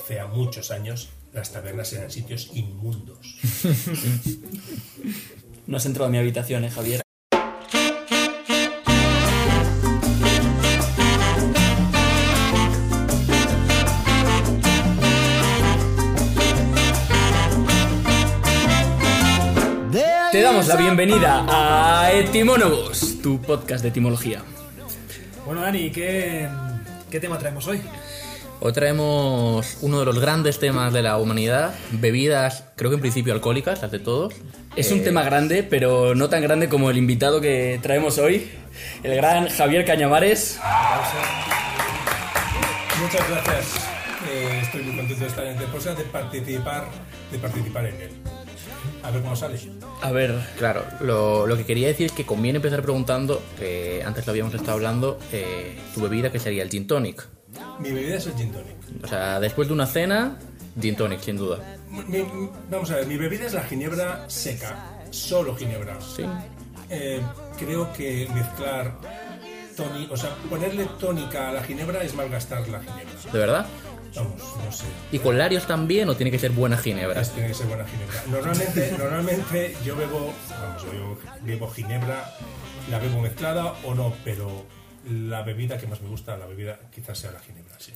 hace a muchos años las tabernas eran sitios inmundos. No has entrado a mi habitación, eh, Javier. Te damos la bienvenida a Etimónogos, tu podcast de etimología. Bueno, Dani, ¿qué, ¿qué tema traemos hoy? Hoy traemos uno de los grandes temas de la humanidad, bebidas, creo que en principio alcohólicas, las de todos. Es un tema grande, pero no tan grande como el invitado que traemos hoy, el gran Javier Cañamares. Muchas gracias. Eh, estoy muy contento de estar en este podcast, de participar, de participar en él. A ver cómo sale. A ver, Claro, lo, lo que quería decir es que conviene empezar preguntando, que antes lo habíamos estado hablando, eh, tu bebida que sería el gin tonic. Mi bebida es el gin tonic. O sea, después de una cena, gin tonic, sin duda. Mi- mi- vamos a ver, mi bebida es la ginebra seca, solo ginebra. Sí. Eh, creo que mezclar toni, o sea, ponerle tónica a la ginebra es malgastar la ginebra. ¿De verdad? Vamos, no sé. ¿Y con Larios también o tiene que ser buena ginebra? Tiene que ser buena ginebra. Normalmente, normalmente yo bebo, vamos, yo bebo, bebo ginebra, la bebo mezclada o no, pero la bebida que más me gusta, la bebida quizás sea la ginebra, sí.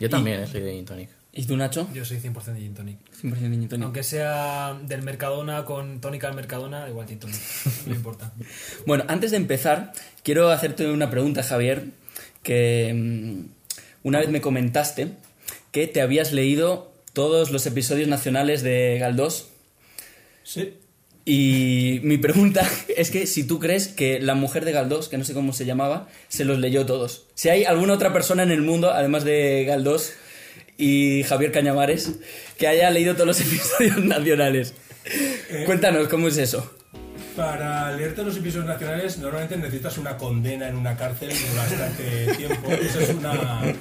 Yo también eh, soy de gin tonic. ¿y tú, Nacho? Yo soy 100% de Gin Tonic. 100% de gin tonic. Aunque sea del Mercadona con tónica del Mercadona, igual Gin Tonic. No importa. Bueno, antes de empezar, quiero hacerte una pregunta, Javier, que mm, una vez me comentaste que te habías leído todos los episodios nacionales de Galdós Sí. Y mi pregunta es que si tú crees que la mujer de Galdós, que no sé cómo se llamaba, se los leyó todos. Si hay alguna otra persona en el mundo, además de Galdós y Javier Cañamares, que haya leído todos los episodios nacionales. Cuéntanos, ¿cómo es eso? Para leerte los episodios nacionales normalmente necesitas una condena en una cárcel de bastante tiempo. Eso es una...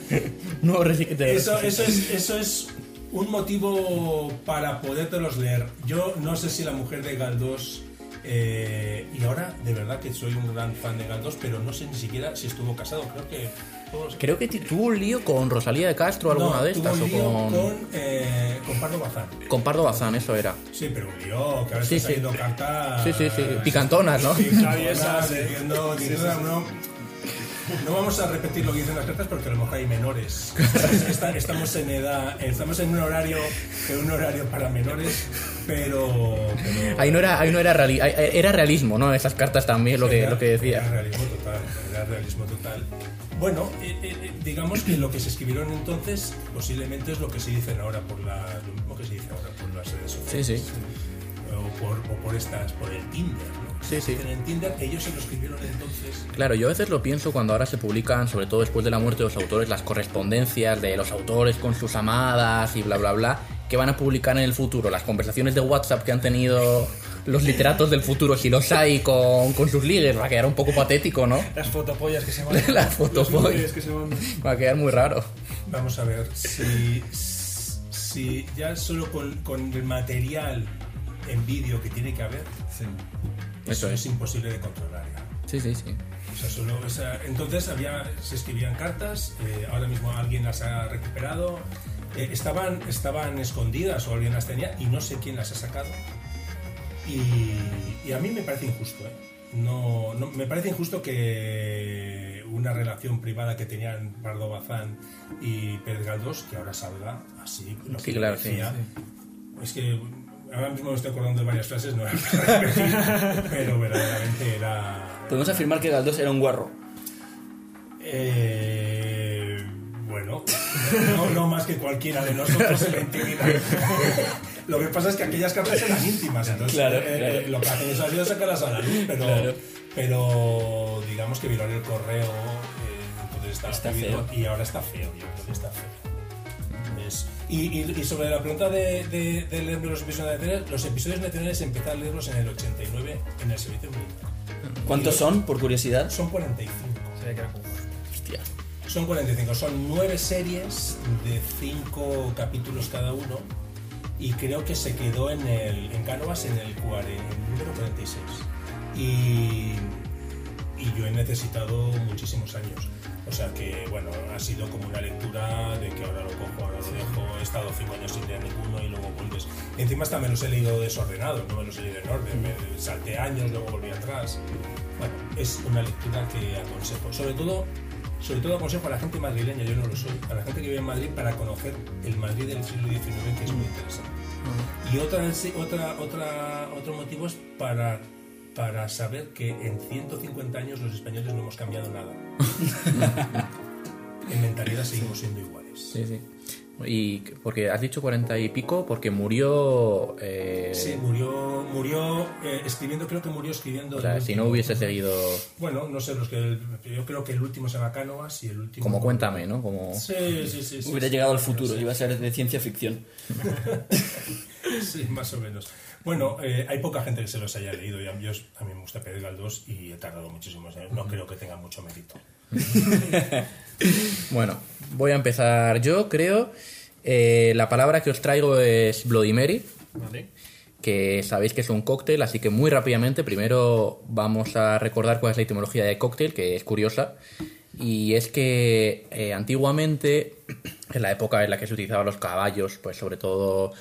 No. Eso, eso, es, eso es un motivo para podértelos leer. Yo no sé si la mujer de Galdós, eh, y ahora de verdad que soy un gran fan de Galdós, pero no sé ni siquiera si estuvo casado. Creo que todos- Creo que tuvo un lío con Rosalía de Castro o alguna No, de tuvo estas. un lío o con, con, eh, con Pardo Bazán. con Pardo Bazán, eso era. Sí, pero un lío, que ahora Sí, está sí. saliendo cartas... Sí, sí, sí. Picantonas, ¿no? Picantonas, diciendo, diciendo, no, no vamos a repetir lo que dicen las cartas porque a lo mejor hay menores. Estamos en edad, estamos en un horario, en un horario para menores, pero, pero Ahí no era, ahí no era, reali- era realismo, ¿no? Esas cartas también, lo que, era- lo que Era decía. realismo total, era realismo total. Bueno, eh, eh, eh, digamos que lo que se escribieron entonces posiblemente es lo que se dicen ahora por la, lo mismo que se dice ahora por las redes sociales. Sí, sí. Por, o por estas, por el Tinder, ¿no? Sí, sí. En el Tinder ellos se lo escribieron entonces. Claro, yo a veces lo pienso cuando ahora se publican, sobre todo después de la muerte de los autores, las correspondencias de los autores con sus amadas y bla, bla, bla, que van a publicar en el futuro, las conversaciones de WhatsApp que han tenido los literatos del futuro, si los hay, con, con sus ligues, va a quedar un poco patético, ¿no? Las fotopollas que se mandan. Las fotopollas. que se mandan. Va a quedar muy raro. Vamos a ver, si, si ya solo con, con el material en vídeo que tiene que haber, eso, Eso es. imposible de controlar ya. Sí, sí, sí. O sea, solo, o sea, entonces había, se escribían cartas, eh, ahora mismo alguien las ha recuperado, eh, estaban, estaban escondidas o alguien las tenía y no sé quién las ha sacado. Y, y a mí me parece injusto, ¿eh? No, no- me parece injusto que una relación privada que tenían Pardo Bazán y Pérez Galdós, que ahora salga así, lo Sí, que claro, sí, decía. Es que ahora mismo me estoy acordando de varias frases, no las voy a repetir, pero verdaderamente era... Podemos afirmar que Galdós era un guarro. Eh, bueno, no, no más que cualquiera de nosotros en la intimidad. Lo que pasa es que aquellas cartas eran íntimas, entonces Claro, eh, claro. eh, lo que hacen eso ha sido sacarlas a la luz, pero, Claro. pero digamos que vieron el correo, eh, entonces estaba Está feo. y ahora está feo, yo creo que está feo. Es- y, y- y sobre la pregunta de, de, de leerme los episodios nacionales, los episodios nacionales empecé a leerlos en el 89 en el servicio militar. ¿Cuántos son, por curiosidad? Son 45. Se ve que era como- Hostia. Son 45, son nueve series de cinco capítulos cada uno y creo que se quedó en el en Cánovas en el, cuare- en el número 46. Y, y yo he necesitado muchísimos años. O sea que, bueno, ha sido como una lectura de que ahora lo cojo, ahora lo dejo, he estado cinco años sin leer ninguno y luego vuelves. Encima hasta me los he leído desordenados, no me los he leído en orden, me salté años, luego volví atrás. Bueno, es una lectura que aconsejo. Sobre todo, sobre todo aconsejo a la gente madrileña, yo no lo soy, a la gente que vive en Madrid para conocer el Madrid del siglo XIX, que es muy interesante. Y otra, otra, otra, otro motivo es para, para saber que en 150 años los españoles no hemos cambiado nada. en mentalidad seguimos siendo iguales. Sí, sí. Y porque has dicho cuarenta y pico, porque murió. eh, Sí, murió, murió eh, escribiendo, creo que murió escribiendo. o sea, si no hubiese seguido. Bueno, no sé, los que. Yo creo que el último se llama Cánovas y el último. Como cuéntame, ¿no? Como. Sí, sí, sí. sí, Hubiera sí, llegado al futuro, sí. iba a ser de ciencia ficción. Sí, más o menos. Bueno, eh, hay poca gente que se los haya leído. Y a mí, a mí me gusta Pedro Galdós y he tardado muchísimos años. No creo que tenga mucho mérito. Bueno, voy a empezar yo, creo. Eh, la palabra que os traigo es Bloody Mary, Vale. que sabéis que es un cóctel, así que muy rápidamente, primero vamos a recordar cuál es la etimología de cóctel, que es curiosa. Y es que eh, antiguamente, en la época en la que se utilizaban los caballos, pues sobre todo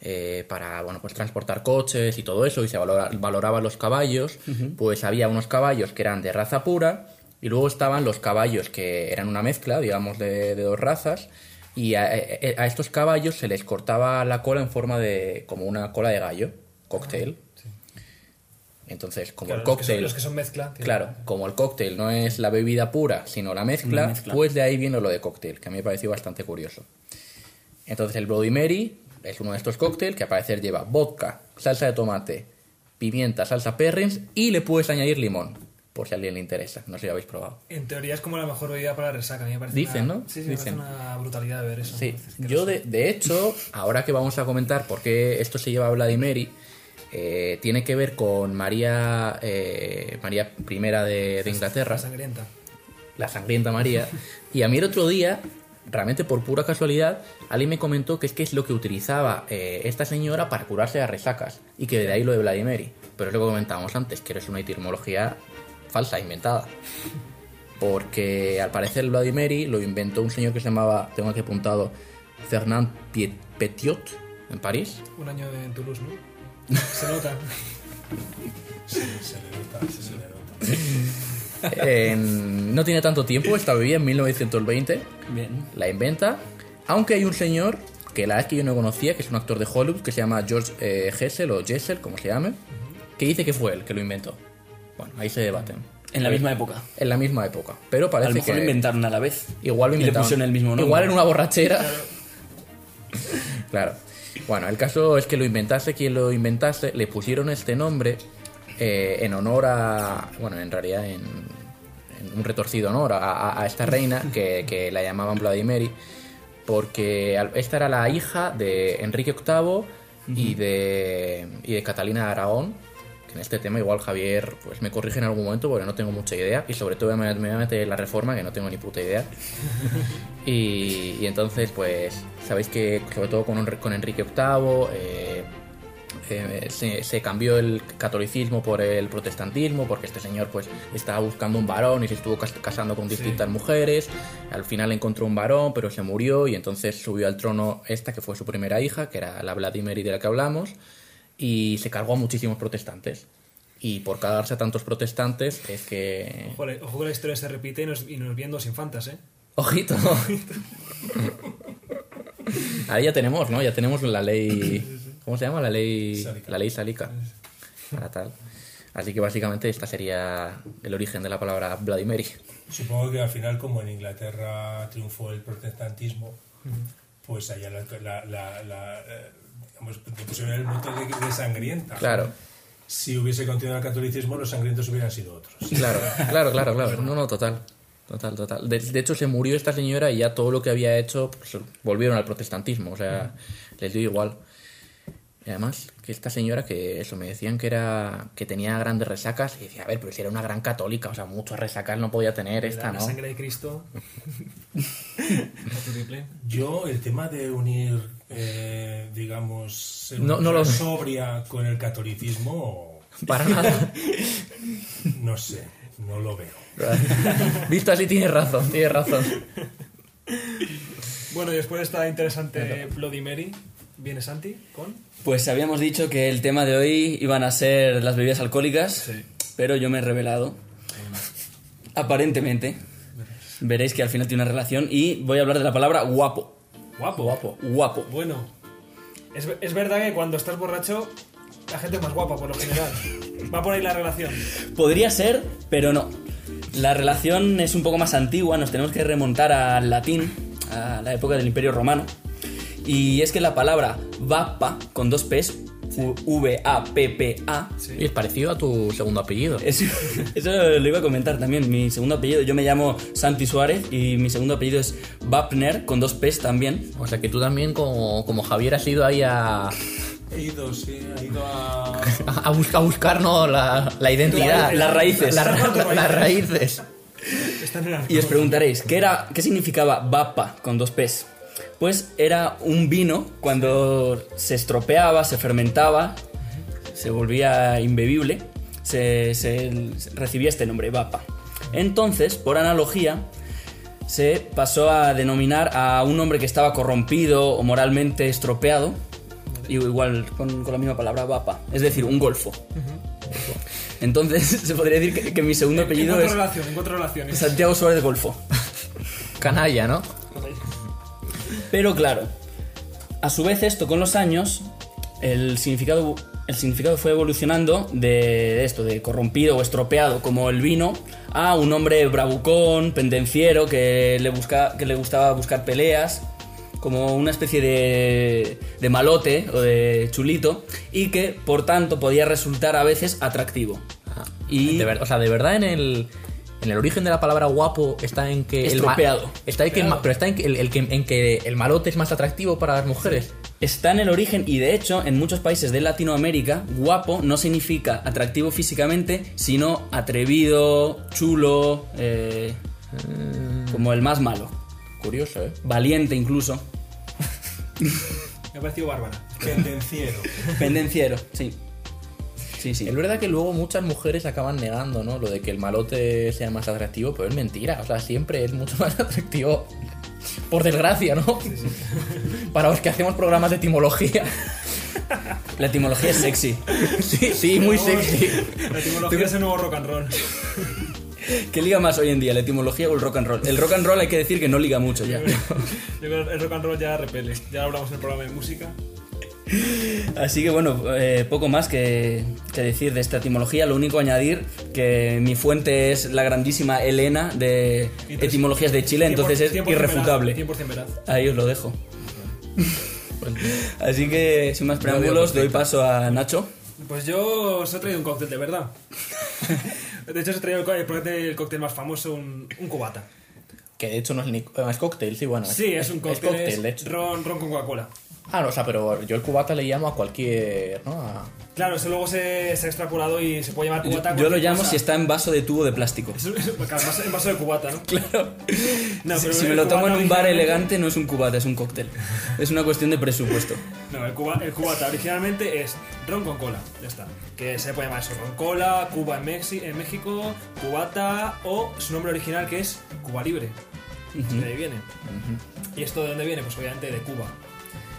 eh, para bueno, pues transportar coches y todo eso, y se valora- valoraban los caballos, pues había unos caballos que eran de raza pura, y luego estaban los caballos que eran una mezcla, digamos, de, de dos razas, y a, a- a estos caballos se les cortaba la cola en forma de como una cola de gallo, cóctel. Entonces, como Claro, el los que son- cóctel... Los que son mezcla. Claro, como el cóctel no es la bebida pura, sino la mezcla, La mezcla. pues de ahí viene lo de cóctel, que a mí me pareció bastante curioso. Entonces el Bloody Mary es uno de estos cócteles que a parecer lleva vodka, salsa de tomate, pimienta, salsa perrins y le puedes añadir limón, por si a alguien le interesa. No sé si lo habéis probado. En teoría es como la mejor bebida para la resaca. A mí me parece Dicen, una- ¿no? Sí, sí, me Dicen. parece una brutalidad de ver eso. Sí, Me yo de, de hecho, ahora que vamos a comentar por qué esto se lleva a Mary, eh, tiene que ver con María, eh, María I de, de Inglaterra. La sangrienta. la sangrienta María. Y a mí el otro día, realmente por pura casualidad, alguien me comentó que es que es lo que utilizaba eh, esta señora para curarse de resacas. Y que de ahí lo de Vladimir. Pero es lo que comentábamos antes, que es una etimología falsa, inventada. Porque al parecer Vladimir lo inventó un señor que se llamaba, tengo aquí apuntado, Fernand Petiot, en París. Un año en Toulouse, ¿no? Se nota. Sí, se le nota, se le nota. En- no tiene tanto tiempo, esta bebida en 1920. Bien. la inventa. Aunque hay un señor que la verdad es que yo no conocía, que es un actor de Hollywood, que se llama George eh, Hessel o Jessel, como se llame, que dice que fue él que lo inventó. Bueno, ahí se debaten. En la misma época. En la misma época. Pero A parece lo mejor que lo inventaron a la vez. igual lo y le inventaron. pusieron el mismo nombre. Igual en una borrachera. Claro. Bueno, el caso es que lo inventase quien lo inventase, le pusieron este nombre eh, en honor a. Bueno, en realidad en, en un retorcido honor a, a- a esta reina que, que la llamaban Vladimiri, porque esta era la hija de Enrique VIII y, de, y de Catalina de Aragón. Que en este tema, igual Javier pues me corrige en algún momento porque no tengo mucha idea, y sobre todo me, me voy a meter en la reforma que no tengo ni puta idea. Y, y entonces, pues, sabéis que sobre todo con, con Enrique VIII eh, eh, se, se cambió el catolicismo por el protestantismo, porque este señor pues estaba buscando un varón y se estuvo cas- casando con distintas mujeres. Al final encontró un varón, pero se murió y entonces subió al trono esta, que fue su primera hija, que era la Vladimir de la que hablamos, y se cargó a muchísimos protestantes. Y por cargarse a tantos protestantes es que... Ojo, que la historia se repite y nos, y nos vienen dos infantas, ¿eh? Ojito. Ahí ya tenemos, ¿no? Ya tenemos la ley. ¿Cómo se llama? La ley. Sálica. La ley sálica. Para tal. Así que básicamente esta sería el origen de la palabra Vladimir. Supongo que al final, como en Inglaterra triunfó el protestantismo, pues allá la, la, la, la, eh, digamos, pusieron el mote de, de sangrienta. Claro, Si hubiese continuado el catolicismo, los sangrientos hubieran sido otros. claro, claro, claro, claro. No, no, total. Total, total. De, de hecho, se murió esta señora y ya todo lo que había hecho pues, volvieron al protestantismo. O sea, les dio igual. Y además, que esta señora que eso, me decían que era que tenía grandes resacas y decía, a ver, pero si era una gran católica, o sea, muchas resacas no podía tener esta, ¿no? la sangre de Cristo. Yo, el tema de unir, eh, digamos, ser No- no lo- sobria con el catolicismo, Para nada. no sé. no lo veo. Visto así, tienes razón, tienes razón. Bueno, y después de esta interesante Bloody Mary, viene Santi con... Pues habíamos dicho que el tema de hoy iban a ser las bebidas alcohólicas, Sí. pero yo me he revelado. Aparentemente. Veréis que al final tiene una relación y voy a hablar de la palabra guapo. Guapo. Guapo. Guapo. Bueno, es, es verdad que cuando estás borracho, la gente es más guapa por lo general. Va por ahí la relación. Podría ser, pero no. La relación es un poco más antigua, nos tenemos que remontar al latín, a la época del Imperio Romano. Y es que la palabra vapa, con dos P's, V-A-P-P-A, Y es parecido a tu segundo apellido. Es- eso lo iba a comentar también. Mi segundo apellido, yo me llamo Santi Suárez y mi segundo apellido es Wapner, con dos P's también. O sea que tú también, como, como Javier, has ido ahí a, He ido, sí, he ido a... a, buscar, a buscar ¿no? la, la identidad. Las raíces. La- la- las raíces. Están en el Y os preguntaréis, ¿qué, era, ¿qué significaba Vapa con dos P's? Pues era un vino cuando se estropeaba, se fermentaba, se volvía imbebible, se, recibía este nombre, Vapa. Entonces, por analogía, se pasó a denominar a un hombre que estaba corrompido o moralmente estropeado, y igual con, con la misma palabra, Vapa, es decir, un golfo. Entonces, se podría decir que, que mi segundo apellido es relación. Santiago Suárez Golfo. Canalla, ¿no? Pero claro, a su vez esto con los años, el significado, el significado fue evolucionando de, esto, de corrompido o estropeado, como el vino, a un hombre bravucón, pendenciero, que le, busca, que le gustaba buscar peleas, como una especie de, de malote o de chulito, y que por tanto podía resultar a veces atractivo. Y De ver- o sea, de verdad en el, en el origen de la palabra guapo está en que el Estropeado. está en que el pero está en que el, el que en que el malote es más atractivo para las mujeres. Está en el origen y de hecho en muchos países de Latinoamérica guapo no significa atractivo físicamente, sino atrevido, chulo, eh, como el más malo, Curioso, ¿eh? valiente incluso, Me ha parecido bárbara. Pendenciero. pendenciero, sí. Sí, sí. Es verdad que luego muchas mujeres acaban negando, ¿no? Lo de que el malote sea más atractivo, pero es mentira. O sea, siempre es mucho más atractivo. Por desgracia, ¿no? Para los que hacemos programas de etimología. La etimología es sexy. Sí, sí, muy sexy. La etimología es el nuevo rock and roll. ¿Qué liga más hoy en día, la etimología o el rock and roll? El rock and roll hay que decir que no liga mucho ya. Yo creo que el rock and roll ya repele. Ya hablamos en el programa de música. Así que bueno, eh, poco más que, que decir de esta etimología. Lo único añadir que mi fuente es la grandísima Elena de Etimologías de Chile, entonces es 100% irrefutable. Veraz, 100% veraz. Ahí os lo dejo. Así que sin más preámbulos, doy paso a Nacho. Pues yo os he traído un cóctel de verdad. De hecho, os he traído el, cóctel- el cóctel más famoso, un, un cubata. Que de hecho no es ni es cóctel, sí, bueno. Sí, es un cóctel. Es cóctel, de es hecho. ron, ron con Coca-Cola. Ah, no, o sea, pero yo el cubata le llamo a cualquier, ¿no? A- Claro, eso luego se, se ha extrapolado y se puede llamar Yo, cubata. a yo lo llamo cosa. si está en vaso de tubo de plástico. Es, es- claro, en vaso- de cubata, ¿no? Claro. No, si pero si me lo tomo en un bar elegante, no es un cubata, es un cóctel. Es una cuestión de presupuesto. No, el, cuba- el cubata originalmente es ron con cola, ya está. Que se puede llamar eso, ron cola, Cuba en, Mexi- en México, cubata o su nombre original que es Cuba Libre. De ahí viene. ¿Y esto de dónde viene? Pues obviamente de Cuba.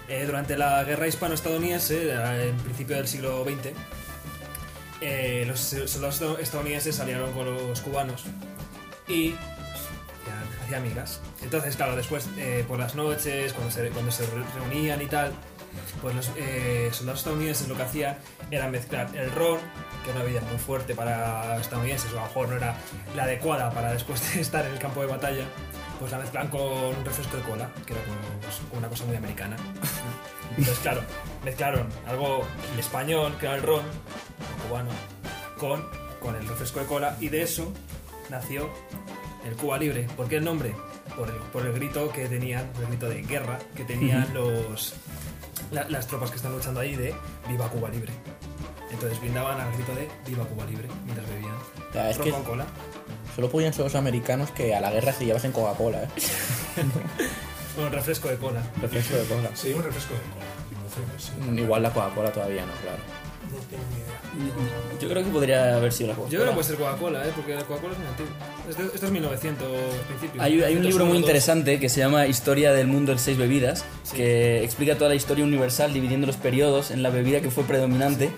Eh, durante la guerra hispano-estadounidense, eh, en principio del siglo XX, eh, los soldados estadounidenses salieron con los cubanos y hacían, hacían migas. Entonces, claro, después eh, por las noches, cuando se, cuando se re- reunían y tal, pues los eh, soldados estadounidenses lo que hacían era mezclar el ron, que es una bebida muy fuerte para estadounidenses, o a lo mejor no era la adecuada para después de estar en el campo de batalla, pues la mezclan con un refresco de cola, que era como, pues, una cosa muy americana. Entonces, claro, mezclaron algo español, que era el ron, cubano, con, con el refresco de cola, y de eso nació el Cuba Libre. ¿Por qué el nombre? Por el, por el grito que tenían, el grito de guerra que tenían los, la- las tropas que están luchando ahí de Viva Cuba Libre. Entonces brindaban al grito de Viva Cuba Libre mientras bebían. Es ron que- con cola. Solo podían ser los americanos que a la guerra se llevasen Coca-Cola, ¿eh? Con refresco de cola. Refresco de cola. Sí, un refresco de cola. No sé, sí. Igual la Coca-Cola todavía no, claro. No tengo ni idea. Yo creo que podría haber sido la Coca-Cola. Yo creo que puede ser Coca-Cola, ¿eh? porque la Coca-Cola es muy antigua. Esto, esto es 1900 principios. Hay, hay un libro muy 1902. interesante que se llama Historia del mundo en seis bebidas, que explica toda la historia universal dividiendo los periodos en la bebida que fue predominante.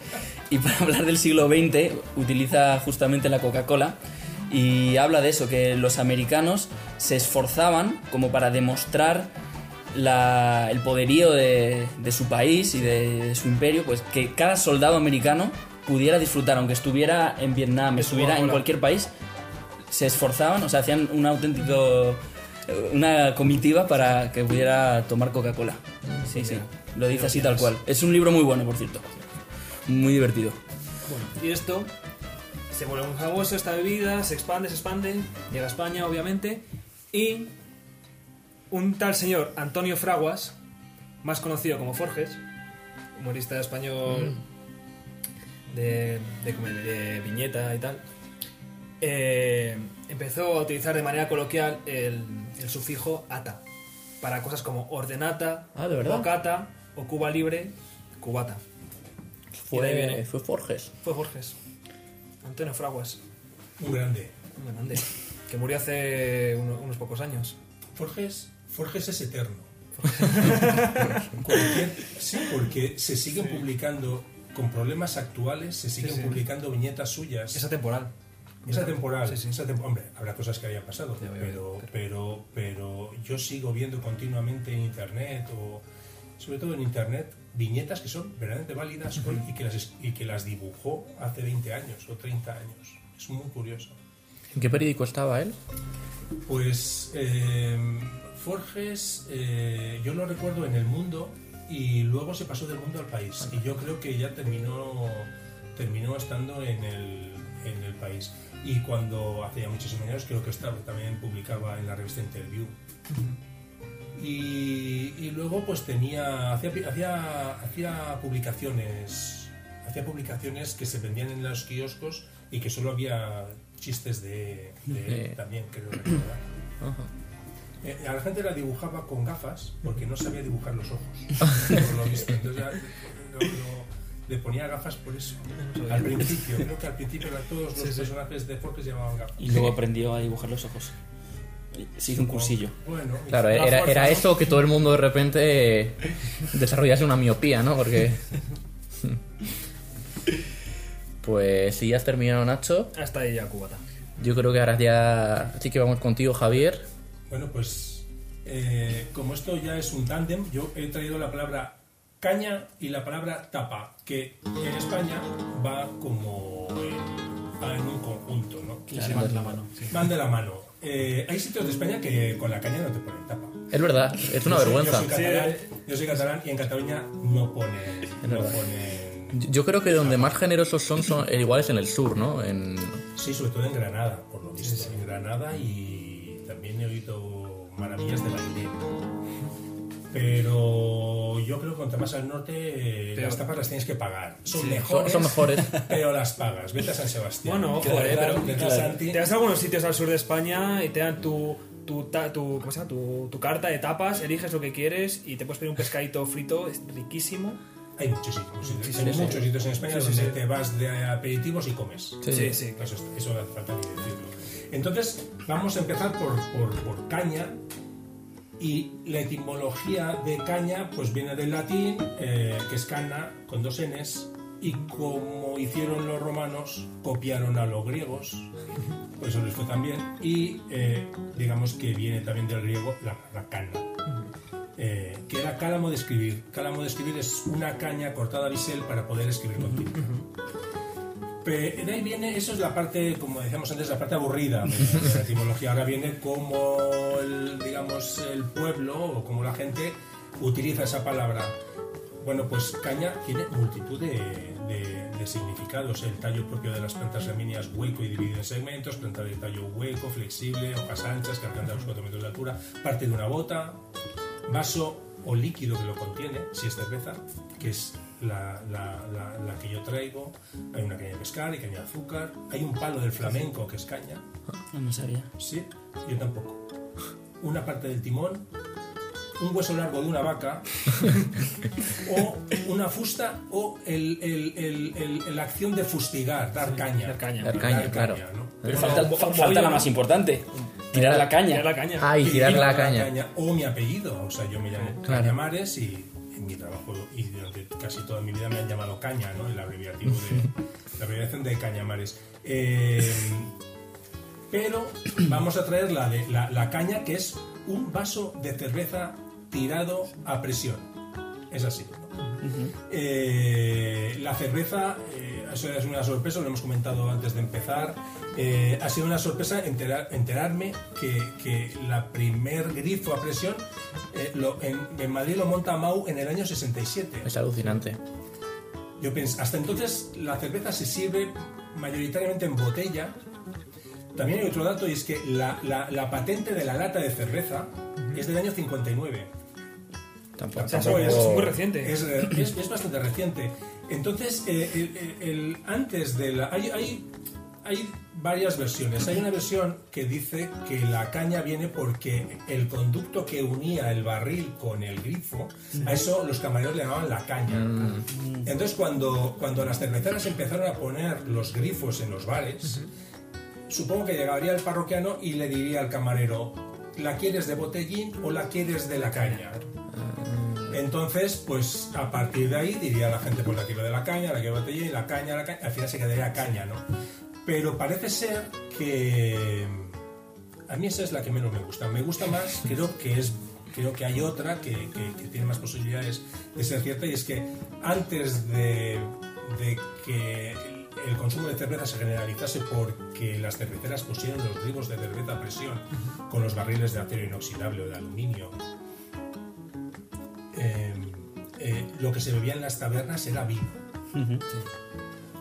Y para hablar del siglo XX utiliza justamente la Coca-Cola y habla de eso, que los americanos se esforzaban como para demostrar la- el poderío de, de su país y de, de su imperio, pues que cada soldado americano pudiera disfrutar, aunque estuviera en Vietnam, De su estuviera en cualquier país, se esforzaban, o sea, hacían un auténtico una comitiva para que pudiera tomar Coca-Cola. Sí, sí. Lo dice así tal cual. Es un libro muy bueno, por cierto. Muy divertido. Bueno, y esto se vuelve muy famoso, esta bebida, se expande, se expande, llega a España, obviamente, y un tal señor Antonio Fraguas, más conocido como Forges, humorista español de, de, de viñeta y tal, eh, empezó a utilizar de manera coloquial el, el sufijo ata para cosas como ordenata, Ah, bocata o cuba libre, cubata. Fue, viene. fue Forges. Fue Borges. Antonio Fraguas. Un grande. Un grande. Que murió hace uno- unos pocos años. Forges, Forges es eterno. Sí, porque se siguen publicando, con problemas actuales, se siguen sí. publicando viñetas suyas. Esa temporal, Sí, sí. esa tem- hombre, habrá cosas que hayan pasado, ya, pero, pero, pero yo sigo viendo continuamente en internet o sobre todo en internet viñetas que son verdaderamente válidas con- y, que las, y que las dibujó hace 20 años o 30 años. Es muy curioso. ¿En qué periódico estaba él? Pues eh, Forges, eh, yo lo recuerdo en el mundo y luego se pasó del mundo al país. Y yo creo que ya terminó, terminó estando en el, en el país. Y cuando hace ya muchísimos años, creo que estaba, también publicaba en la revista Interview. Y, y luego pues tenía, hacía, hacía, hacía publicaciones, hacía publicaciones que se vendían en los kioscos y que solo había chistes de, de él también, creo recordar. Ajá. Eh, a la gente la dibujaba con gafas porque no sabía dibujar los ojos, por lo visto. Entonces ya, lo- lo- le ponía gafas por eso. Al principio, creo que al principio era- todos los personajes de Forges llevaban gafas. Y luego aprendió a dibujar los ojos. Se hizo un cursillo. Bueno, Claro, La era, fuerza, era ¿no? eso que todo el mundo de repente eh, desarrollase una miopía, ¿no? Porque... Pues si ya has terminado, Nacho, Hasta ahí ya cubata. yo creo que ahora ya... Así que vamos contigo, Javier. Bueno, pues eh, como esto ya es un tándem, yo he traído la palabra caña y la palabra tapa, que en España va como en, va en un conjunto, ¿no? Se van de la mano. sí. Van de la mano. Eh, hay sitios de España que con la caña no te ponen tapa. Es verdad, es una Yo soy- vergüenza. Yo soy, catalán, yo soy catalán y en Cataluña no ponen. No ponen Yo creo que donde más generosos son, son eh, igual es en el sur, ¿no? En... sí, sobre todo en Granada, por lo visto. En Granada y también he oído maravillas de Bailén. Pero yo creo que cuanto más al norte, eh, las tapas las tienes que pagar. Son Sí, mejores. son mejores. Pero las pagas. Vete a San Sebastián. Bueno, ojo, eh, pero- vete a claro. Santi. Te vas a algunos sitios al sur de España y te dan tu, tu, ta- tu, ¿cómo se llama? tu, tu carta de tapas, eliges lo que quieres y te puedes pedir un pescadito frito, es riquísimo. Hay muchos sitios. Sí, hay sí, muchos sí. sitios en España Sí, sí, donde sí. te vas de aperitivos y comes. Sí, Sí, sí. sí. Eso, eso falta ni decirlo. Entonces, vamos a empezar por, por, por caña. Y la etimología de caña pues viene del latín, eh, que es cana, con dos n's. Y como hicieron los romanos, copiaron a los griegos, pues eso les fue también. Y eh, digamos que viene también del griego la palabra cana, eh, que era cálamo de escribir. Cálamo de escribir es una caña cortada a bisel para poder escribir con tinta. Pe- De ahí viene, eso es la parte, como decíamos antes, la parte aburrida de, la etimología. Ahora viene cómo el, digamos, el pueblo o cómo la gente utiliza esa palabra. Bueno, pues caña tiene multitud de, de- de significados. El tallo propio de las plantas gramíneas hueco y dividido en segmentos, planta de tallo hueco, flexible, hojas anchas que alcanzan los 4 metros de altura, parte de una bota, vaso o líquido que lo contiene, si es cerveza, que es la, la- la- la que yo traigo. Hay una caña de pescar, hay caña de azúcar, hay un palo del flamenco que es caña. No, no sabía. Sí, yo tampoco. Una parte del timón un hueso largo de una vaca, o una fusta, o el, el- el- el- la acción de fustigar, dar caña. dar caña. Dar caña, claro. ¿no? Pero falta, fa- falta la más importante. Tirar la caña. Tirar la caña. Ah, y tirar la Tirar caña. O mi apellido, o sea, yo me llamo Claro. Cañamares y mi trabajo y durante casi toda mi vida me han llamado Caña, ¿no? El abreviativo de la abreviación de Cañamares. Eh, pero vamos a traer la, de, la, la caña que es un vaso de cerveza tirado a presión. Es así. Eh, la cerveza, eh, eso es una sorpresa, lo hemos comentado antes de empezar. Eh, ha sido una sorpresa enterar- enterarme que, que la primer grifo a presión eh, lo- en, en Madrid lo monta Mau en el año 67. Es alucinante. Yo pienso, hasta entonces la cerveza se sirve mayoritariamente en botella. También hay otro dato y es que la, la- la patente de la lata de cerveza es del año 59. Tampoco. O sea, eso es muy reciente. Es, es- es bastante reciente. Entonces, eh, el, el- el- antes de la... Hay, hay, hay varias versiones. Hay una versión que dice que la caña viene porque el conducto que unía el barril con el grifo, a eso los camareros le llamaban la caña. Entonces, cuando, cuando las cerveceras empezaron a poner los grifos en los bares, supongo que llegaría el parroquiano y le diría al camarero, ¿la quieres de botellín o la quieres de la caña? Entonces, pues a partir de ahí diría la gente, pues la quiero de la caña, la quiero de botellín, la caña, la caña, al final se quedaría caña, ¿no? Pero parece ser que a mí esa es la que menos me gusta. Me gusta más, creo que es creo que hay otra que, que- que tiene más posibilidades de ser cierta y es que antes de, de que el, consumo de cerveza se generalizase porque las cerveceras pusieron los grifos de cerveza a presión con los barriles de acero inoxidable o de aluminio lo que se bebía en las tabernas era vino.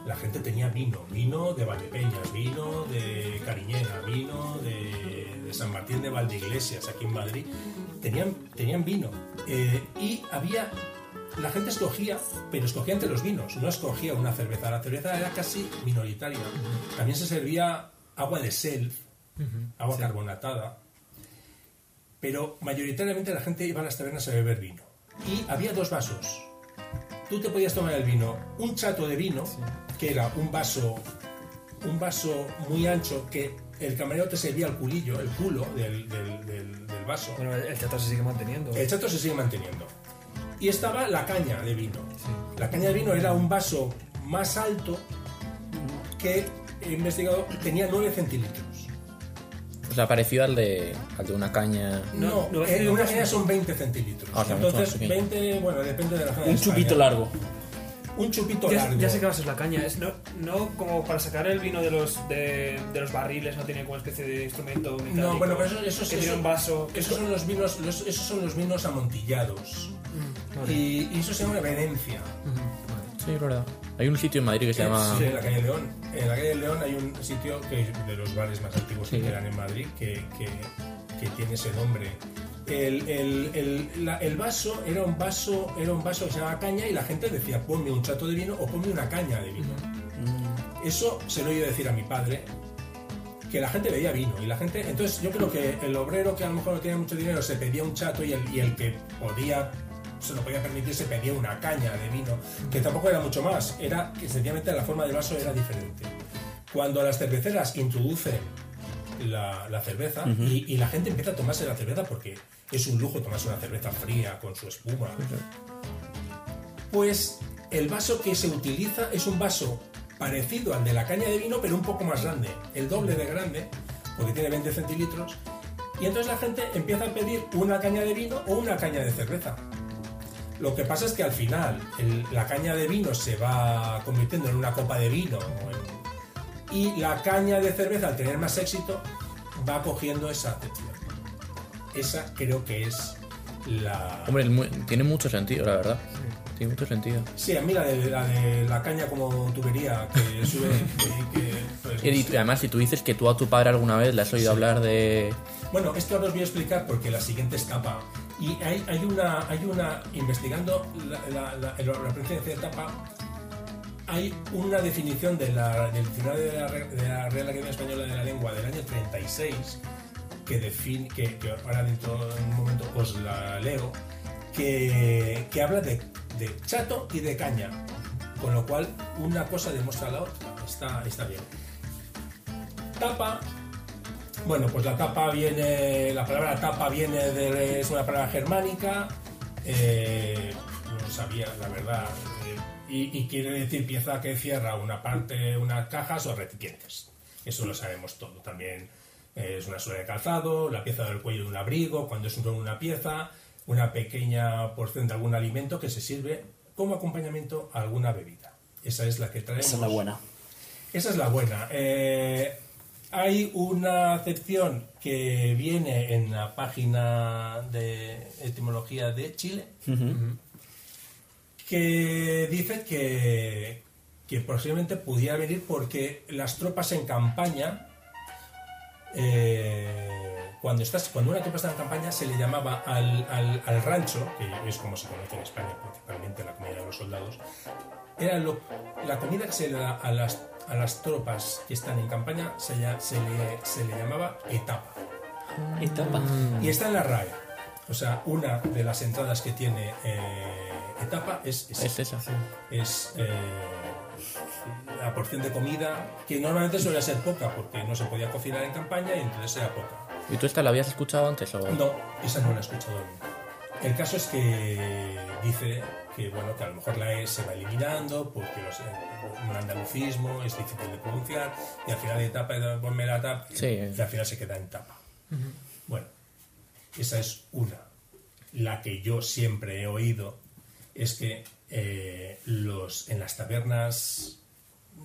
La gente tenía vino, vino de Valdepeñas, vino de Cariñena, vino de, de San Martín de Valdeiglesias, aquí en Madrid. Tenían, tenían vino. Eh, y había. La gente escogía, pero escogía entre los vinos, no escogía una cerveza. La cerveza era casi minoritaria. También se servía agua de self, agua carbonatada. Pero mayoritariamente la gente iba a las tabernas a beber vino. Y había dos vasos. Tú te podías tomar el vino, un chato de vino, que era un vaso, un vaso muy ancho que el camarero te servía el culillo, el culo del, del- del- del vaso. Bueno, el el chato se sigue manteniendo. El chato se sigue manteniendo. Y estaba la caña de vino. La caña de vino era un vaso más alto que he investigado, tenía 9 centilitros. O sea, parecido al de, al de una caña. No, no, una caña son 20 centilitros. Ah, o sea, Entonces, pequeño. 20, bueno, depende de la zona de Un España. chupito largo. Un chupito Ya, largo. ya sé que va a ser la caña. Es no, no como para sacar el vino de los, de, de los barriles, no tiene como una especie de instrumento metálico. No, bueno, pero eso, eso, que eso- tiene un vaso. Esos son los vinos, los- esos son los vinos amontillados. vale. Y, y eso se llama venencia. Sí, es verdad. Hay un sitio en Madrid que se llama. Sí, en la calle León. En la calle León hay un sitio que de los bares más antiguos Sí. que quedan en Madrid que, que- que tiene ese nombre. El, el- el- la- el vaso era un vaso era un vaso que se llamaba caña y la gente decía ponme un chato de vino o ponme una caña de vino. Eso se lo he oído decir a mi padre que la gente veía vino y la gente entonces yo creo que el obrero que a lo mejor no tenía mucho dinero se pedía un chato y el, y el que podía se lo podía permitir se pedía una caña de vino que tampoco era mucho más era que sencillamente la forma del vaso era diferente cuando las cerveceras introducen la, la cerveza y, y la gente empieza a tomarse la cerveza porque es un lujo tomarse una cerveza fría con su espuma pues el vaso que se utiliza es un vaso parecido al de la caña de vino, pero un poco más grande, el doble de grande, porque tiene 20 centilitros. Y entonces la gente empieza a pedir una caña de vino o una caña de cerveza. Lo que pasa es que al final el- la caña de vino se va convirtiendo en una copa de vino y la caña de cerveza, al tener más éxito, va cogiendo esa acepción. Esa creo que es la... Hombre, tiene mucho sentido, la verdad. Tiene mucho sentido. Sí, a mí la de la, de la caña como tubería que sube que... pues, Y además, si tú dices que tú a tu padre alguna vez le has oído hablar de. Bueno, esto ahora os voy a explicar porque la siguiente etapa. Y hay, hay, una, hay una, investigando la, la, presencia de etapa, hay una definición del diccionario de la, Real Academia Española de la Lengua del año 36 que define, que, que ahora dentro de un momento os la leo, que, que habla de, de chato y de caña, con lo cual una cosa demuestra la otra, está, está bien. Tapa, bueno, pues la tapa viene, la palabra tapa viene de, es una palabra germánica, eh, no sabía la verdad, eh, y, y quiere decir pieza que cierra una parte, unas cajas o recipientes. Eso lo sabemos todo. También eh, es una suela de calzado, la pieza del cuello de un abrigo, cuando es un- una pieza, una pequeña porción de algún alimento que se sirve como acompañamiento a alguna bebida. Esa es la que traemos. Esa es la buena. Esa es la buena. Eh, hay una acepción que viene en la página de etimología de Chile que dice que, que posiblemente pudiera venir porque las tropas en campaña, eh, cuando, estás, cuando una tropa está en campaña, se le llamaba al, al- al rancho, que es como se conoce en España, principalmente la comida de los soldados, era lo- la comida que se le da a las, a las tropas que están en campaña, se, lla- se le, se le llamaba etapa. Etapa. Y está en la RAE. O sea, una de las entradas que tiene eh, etapa es, es, Es esa. es, eh, la porción de comida que normalmente suele ser poca porque no se podía cocinar en campaña y entonces era poca. ¿Y tú esta la habías escuchado antes o...? No, esa no la he escuchado nunca. El caso es que dice que bueno que a lo mejor la E se va eliminando porque los, eh, un andalucismo es difícil de pronunciar y al final de etapa ponme la tapa Sí. y al final se queda en tapa. Bueno, esa es una. La que yo siempre he oído es que eh, los, en las tabernas,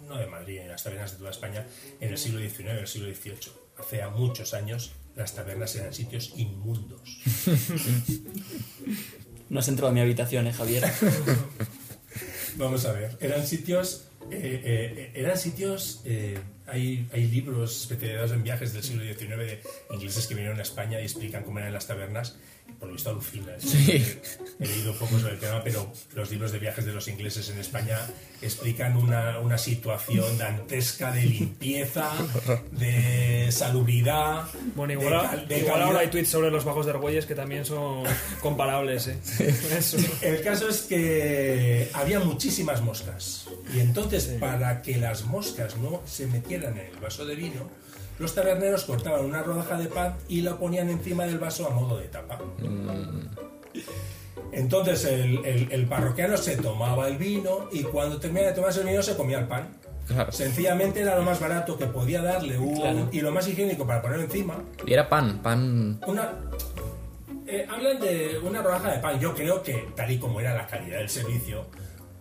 no de Madrid, en las tabernas de toda España, en el siglo XIX, en el siglo XVIII, hace muchos años, las tabernas eran sitios inmundos. No has entrado a mi habitación, eh, Javier. Vamos a ver, eran sitios, eh, eh, eran sitios, eh, hay, hay libros especializados en viajes del siglo XIX de ingleses que vinieron a España y explican cómo eran las tabernas, por lo visto alucinas. Sí. He leído poco sobre el tema, pero los libros de viajes de los ingleses en España explican una, una situación dantesca de limpieza, de salubridad. Bueno, de igual, cal- de igual ahora hay tweets sobre los bajos de Argüelles que también son comparables, ¿eh? Eso. El caso es que había muchísimas moscas. Y entonces, para que las moscas no se metieran en el vaso de vino, los taberneros cortaban una rodaja de pan y la ponían encima del vaso a modo de tapa. Entonces el, el- el parroquiano se tomaba el vino y cuando terminaba de tomarse el vino se comía el pan. Claro. Sencillamente era lo más barato que podía darle un, Claro. y lo más higiénico para ponerlo encima. Y era pan, pan... Una, eh, hablan de una rodaja de pan. Yo creo que, tal y como era la calidad del servicio,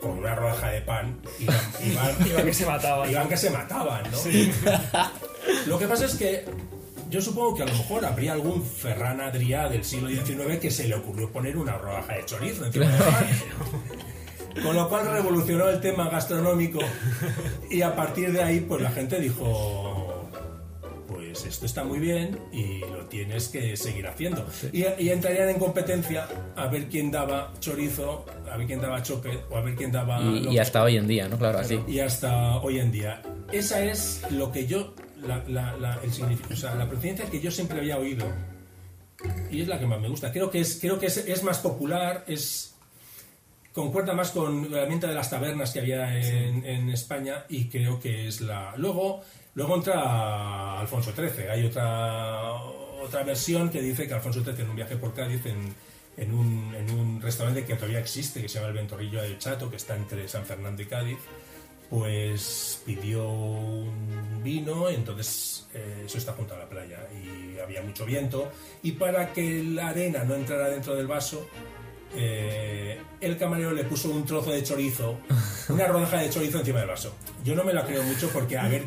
con una rodaja de pan iban, iban- Iban que se mataban. iban que se mataban, ¿no? Lo que pasa es que yo supongo que a lo mejor habría algún Ferran Adrià del siglo XIX que se le ocurrió poner una rodaja de chorizo encima pan. Con lo cual revolucionó el tema gastronómico y a partir de ahí pues la gente dijo pues esto está muy bien y lo tienes que seguir haciendo. Y, y entrarían en competencia a ver quién daba chorizo, a ver quién daba chope o a ver quién daba... Y, hasta hoy en día, ¿no? Claro, así. y hasta hoy en día. Esa es lo que yo, la, la, la- el significado, o sea, la procedencia que yo siempre había oído. Y es la que más me gusta. Creo que es, creo que es, es más popular, es concuerda más con el ambiente de las tabernas que había en, en España y creo que es la... Luego, luego entra Alfonso XIII. Hay otra, otra versión que dice que Alfonso XIII en un viaje por Cádiz, en, en, un, en un restaurante que todavía existe, que se llama el Ventorrillo del Chato, que está entre San Fernando y Cádiz, pues pidió un vino, entonces eh, eso está junto a la playa y había mucho viento y para que la arena no entrara dentro del vaso, eh, el camarero le puso un trozo de chorizo, una rodaja de chorizo encima del vaso. Yo no me la creo mucho porque a ver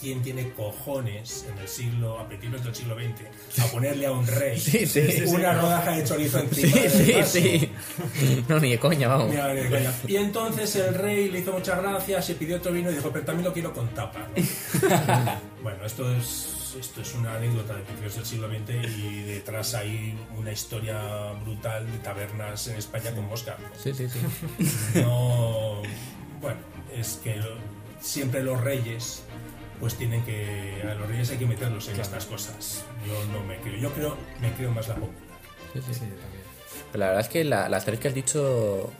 quién tiene cojones en el siglo, a principios del siglo XX, a ponerle a un rey Sí, sí, sí, una rodaja de chorizo encima Sí, sí, sí. No, ni de coña, vamos. Mira, ni de coña. Y entonces el rey le hizo muchas gracias, se pidió otro vino y dijo, pero también lo quiero con tapa. ¿no? bueno, esto es, esto es una anécdota de principios del siglo XX y detrás hay una historia brutal de tabernas en España con mosca. Sí, sí, sí. No, bueno, es que siempre los reyes pues tienen que a los reyes hay que meterlos en estas cosas. Yo no me creo, yo creo me creo más la popular. Sí, también. Pero la verdad es que la- las tres que has dicho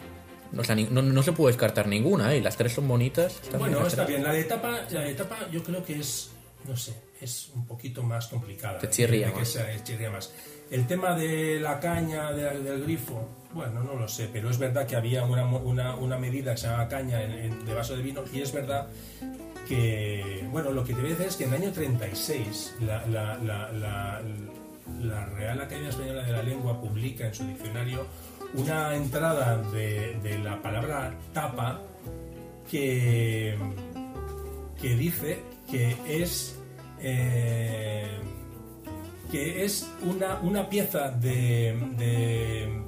no, o sea, no- no se puede descartar ninguna, ¿eh? Y las tres son bonitas. Bueno, está tres. bien. La de tapa, la de tapa yo creo que es, no sé, es un poquito más complicada. Te chirría De que más. sea- chirría más. El tema de la caña de- del grifo, bueno, no lo sé, pero es verdad que había una, una, una medida que se llama caña en- en- de vaso de vino y es verdad que, bueno, lo que te voy a decir es que en el año 36 la, la, la, la, Real Academia Española de la Lengua publica en su diccionario una entrada de, de la palabra tapa que, que dice que es eh, que es una, una pieza de,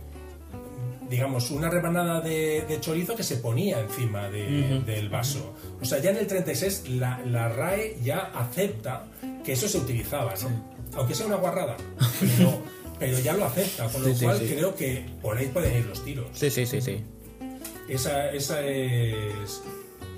digamos una rebanada de, de chorizo que se ponía encima de- del vaso o sea ya en el 36 la, la RAE ya acepta que eso se utilizaba ¿no? aunque sea una guarrada pero, pero ya lo acepta con lo sí, cual sí. creo que por ahí pueden ir los tiros Sí, sí, sí, sí. esa, esa es,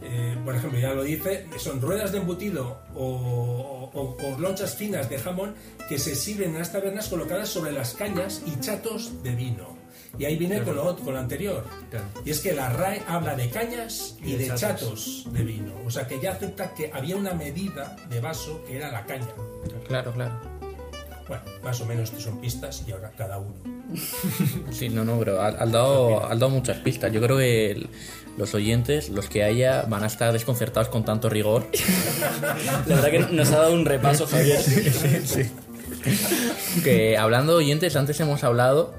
eh, por ejemplo, ya lo dice, son ruedas de embutido o, o- o lonchas finas de jamón que se sirven en las tabernas colocadas sobre las cañas y chatos de vino. Y ahí viene con, lo, con lo anterior. Claro. Y es que la RAE habla de cañas y, Y de de chatos. chatos. de vino. O sea que ya acepta que había una medida de vaso que era la caña. Claro, claro. Bueno, más o menos estos son pistas y ahora cada uno. Sí, no, no, pero has dado, has dado muchas pistas. Yo creo que el- los oyentes, los que haya, van a estar desconcertados con tanto rigor. La verdad que nos ha dado un repaso, Javier. Que hablando de oyentes, antes hemos hablado.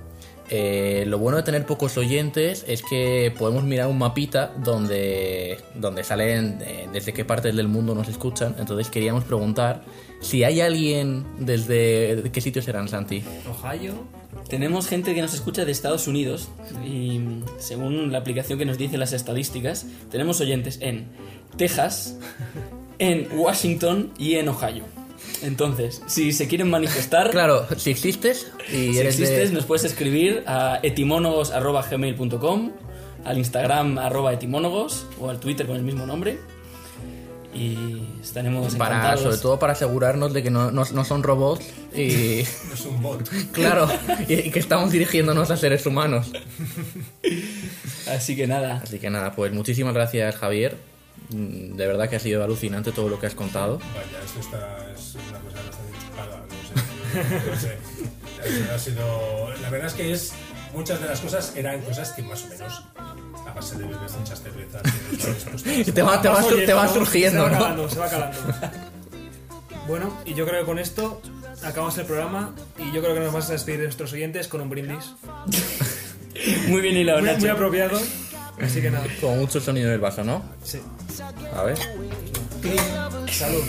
Eh, lo bueno de tener pocos oyentes es que podemos mirar un mapita donde, donde salen eh, desde qué partes del mundo nos escuchan. Entonces queríamos preguntar si hay alguien desde ¿de qué sitios serán, Santi. Ohio. Tenemos gente que nos escucha de Estados Unidos y según la aplicación que nos dice las estadísticas, tenemos oyentes en Texas, en Washington y en Ohio. Entonces, si se quieren manifestar, Claro, si existes y si eres de- existes, nos puedes escribir a etimónogos.gmail.com, al Instagram arroba etimónogos o al Twitter con el mismo nombre. Y estaremos para encantados. sobre todo para asegurarnos de que no, no- no son robots y No es un bot. claro y, y que estamos dirigiéndonos a seres humanos Así que nada, así que nada pues muchísimas gracias Javier de verdad que ha sido alucinante todo lo que has contado Vaya, esto está, es una cosa bastante chupada, no sé. No sé. Ha sido, la verdad es que es, muchas de las cosas eran cosas que más o menos a base de beber muchas cervezas. y te va, te va, Vas te va oyendo, ¿no? surgiendo Se va ¿no? calando, se va calando. Bueno, y yo creo que con esto acabamos el programa y yo creo que nos vamos a despedir de nuestros oyentes con un brindis. muy bien hilado, Muy, Nacho. muy apropiado. Así que nada, con mucho sonido del vaso ¿no? sí. A ver Salud.